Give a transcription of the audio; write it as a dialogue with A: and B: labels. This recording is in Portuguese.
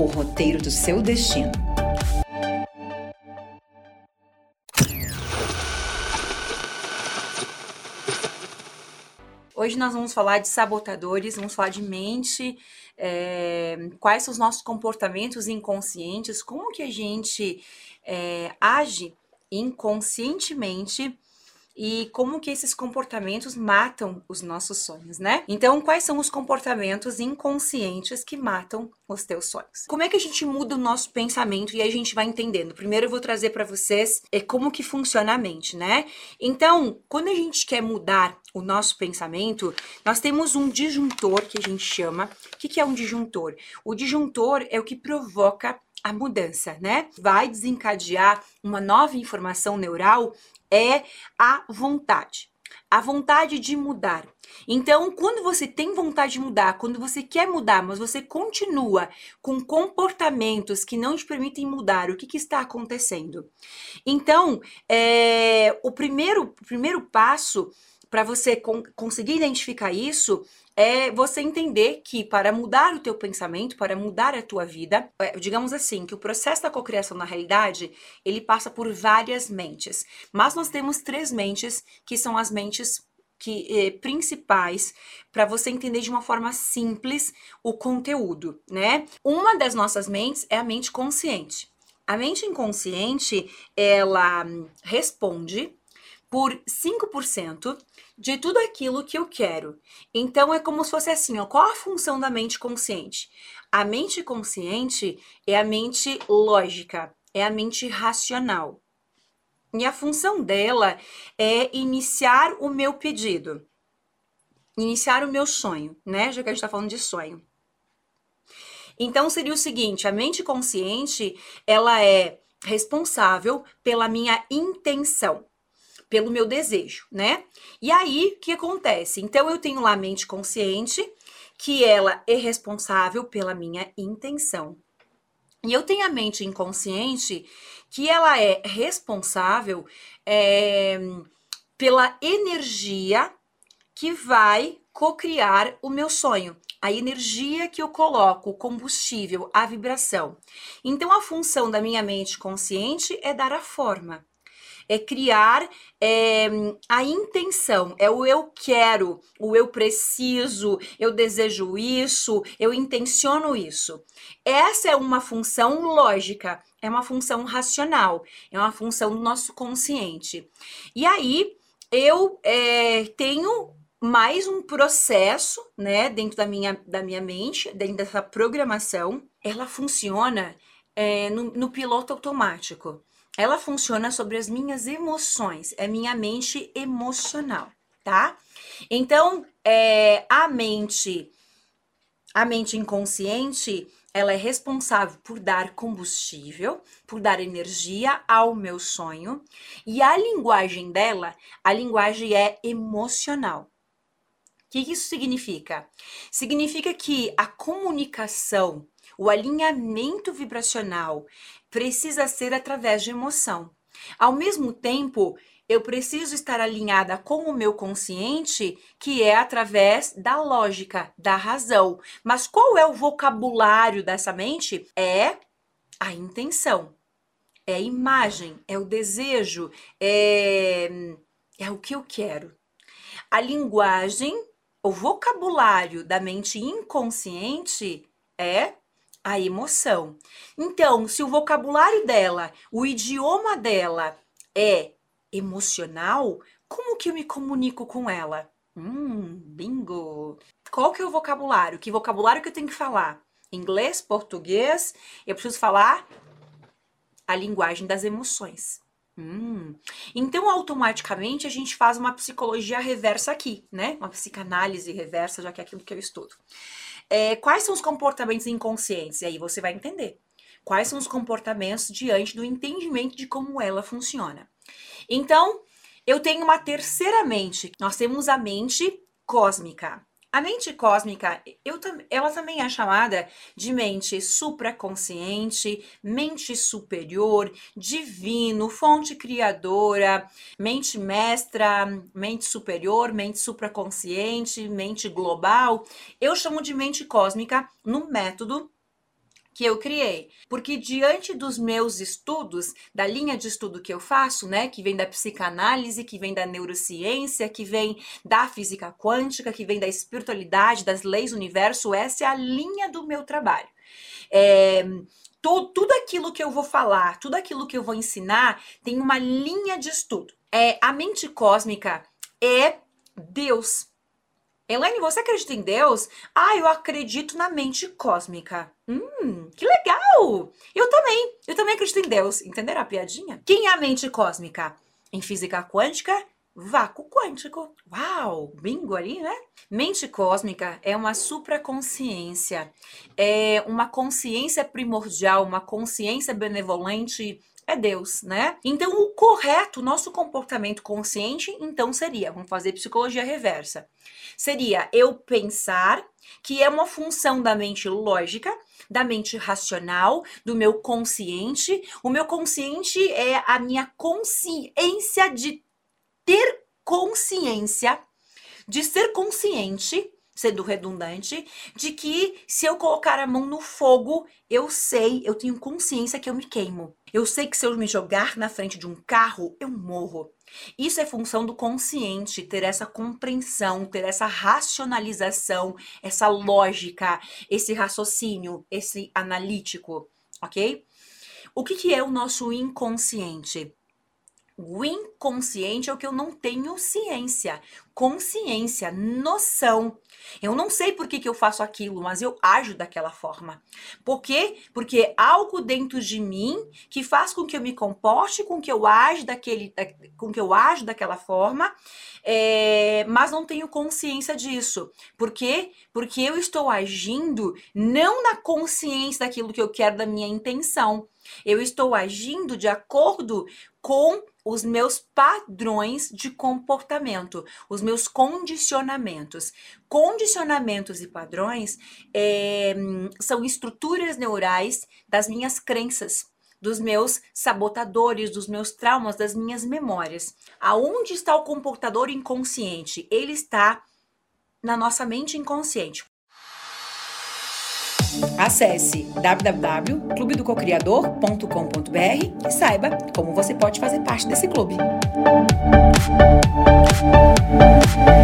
A: o roteiro do seu destino. Hoje nós vamos falar de sabotadores, vamos falar de mente, é, quais são os nossos comportamentos inconscientes, como que a gente é, age inconscientemente e como que esses comportamentos matam os nossos sonhos, né? Então, quais são os comportamentos inconscientes que matam os teus sonhos? Como é que a gente muda o nosso pensamento e aí a gente vai entendendo? Primeiro eu vou trazer para vocês é como que funciona a mente, né? Então, quando a gente quer mudar o nosso pensamento, nós temos um disjuntor que a gente chama. O que, que é um disjuntor? O disjuntor é o que provoca a mudança, né? Vai desencadear uma nova informação neural é a vontade. A vontade de mudar. Então, quando você tem vontade de mudar, quando você quer mudar, mas você continua com comportamentos que não te permitem mudar, o que, que está acontecendo? Então, é, o, primeiro, o primeiro passo para você con conseguir identificar isso é você entender que para mudar o teu pensamento, para mudar a tua vida, é, digamos assim, que o processo da cocriação na realidade, ele passa por várias mentes. Mas nós temos três mentes que são as mentes que eh, principais para você entender de uma forma simples o conteúdo, né? Uma das nossas mentes é a mente consciente. A mente inconsciente, ela responde por 5% de tudo aquilo que eu quero. Então é como se fosse assim, ó, qual a função da mente consciente? A mente consciente é a mente lógica, é a mente racional. E a função dela é iniciar o meu pedido, iniciar o meu sonho, né? Já que a gente está falando de sonho. Então seria o seguinte: a mente consciente ela é responsável pela minha intenção pelo meu desejo, né? E aí, o que acontece? Então, eu tenho lá a mente consciente, que ela é responsável pela minha intenção. E eu tenho a mente inconsciente, que ela é responsável é, pela energia que vai cocriar o meu sonho. A energia que eu coloco, o combustível, a vibração. Então, a função da minha mente consciente é dar a forma é criar é, a intenção, é o eu quero, o eu preciso, eu desejo isso, eu intenciono isso. Essa é uma função lógica, é uma função racional, é uma função do nosso consciente. E aí eu é, tenho mais um processo, né, dentro da minha, da minha mente, dentro dessa programação, ela funciona é, no, no piloto automático ela funciona sobre as minhas emoções, é minha mente emocional, tá? Então, é, a mente, a mente inconsciente, ela é responsável por dar combustível, por dar energia ao meu sonho, e a linguagem dela, a linguagem é emocional. O que isso significa? Significa que a comunicação, o alinhamento vibracional precisa ser através de emoção. Ao mesmo tempo, eu preciso estar alinhada com o meu consciente, que é através da lógica, da razão. Mas qual é o vocabulário dessa mente? É a intenção, é a imagem, é o desejo, é, é o que eu quero. A linguagem, o vocabulário da mente inconsciente é a emoção. Então, se o vocabulário dela, o idioma dela é emocional, como que eu me comunico com ela? Hum, bingo! Qual que é o vocabulário? Que vocabulário que eu tenho que falar? Inglês, português? Eu preciso falar a linguagem das emoções. Hum. Então, automaticamente, a gente faz uma psicologia reversa aqui, né? Uma psicanálise reversa, já que é aquilo que eu estudo. É, quais são os comportamentos inconscientes? E aí você vai entender. Quais são os comportamentos diante do entendimento de como ela funciona. Então, eu tenho uma terceira mente. Nós temos a mente cósmica. A mente cósmica, eu, ela também é chamada de mente supraconsciente, mente superior, divino, fonte criadora, mente mestra, mente superior, mente supraconsciente, mente global. Eu chamo de mente cósmica no método que eu criei. Porque diante dos meus estudos, da linha de estudo que eu faço, né, que vem da psicanálise, que vem da neurociência, que vem da física quântica, que vem da espiritualidade, das leis do universo, essa é a linha do meu trabalho. É, tudo aquilo que eu vou falar, tudo aquilo que eu vou ensinar, tem uma linha de estudo. É, a mente cósmica é Deus. Elaine, você acredita em Deus? Ah, eu acredito na mente cósmica. Hum, que legal! Eu também, eu também acredito em Deus. Entenderam a piadinha? Quem é a mente cósmica? Em física quântica, vácuo quântico. Uau, bingo ali, né? Mente cósmica é uma supraconsciência, é uma consciência primordial, uma consciência benevolente é Deus, né? Então, o correto, nosso comportamento consciente, então seria, vamos fazer psicologia reversa. Seria eu pensar que é uma função da mente lógica, da mente racional, do meu consciente. O meu consciente é a minha consciência de ter consciência, de ser consciente sendo redundante, de que se eu colocar a mão no fogo, eu sei, eu tenho consciência que eu me queimo. Eu sei que se eu me jogar na frente de um carro, eu morro. Isso é função do consciente, ter essa compreensão, ter essa racionalização, essa lógica, esse raciocínio, esse analítico, ok? O que, que é o nosso inconsciente? O inconsciente é o que eu não tenho ciência, consciência, noção. Eu não sei por que, que eu faço aquilo, mas eu ajo daquela forma. Por quê? Porque algo dentro de mim que faz com que eu me comporte, com que eu age daquele, com que eu ajo daquela forma, é, mas não tenho consciência disso. Por quê? Porque eu estou agindo não na consciência daquilo que eu quero da minha intenção. Eu estou agindo de acordo com os meus padrões de comportamento, os meus condicionamentos. Condicionamentos e padrões é, são estruturas neurais das minhas crenças, dos meus sabotadores, dos meus traumas, das minhas memórias. Aonde está o comportador inconsciente? Ele está na nossa mente inconsciente. Acesse www.clubedococriador.com.br e saiba como você pode fazer parte desse clube. Thank you.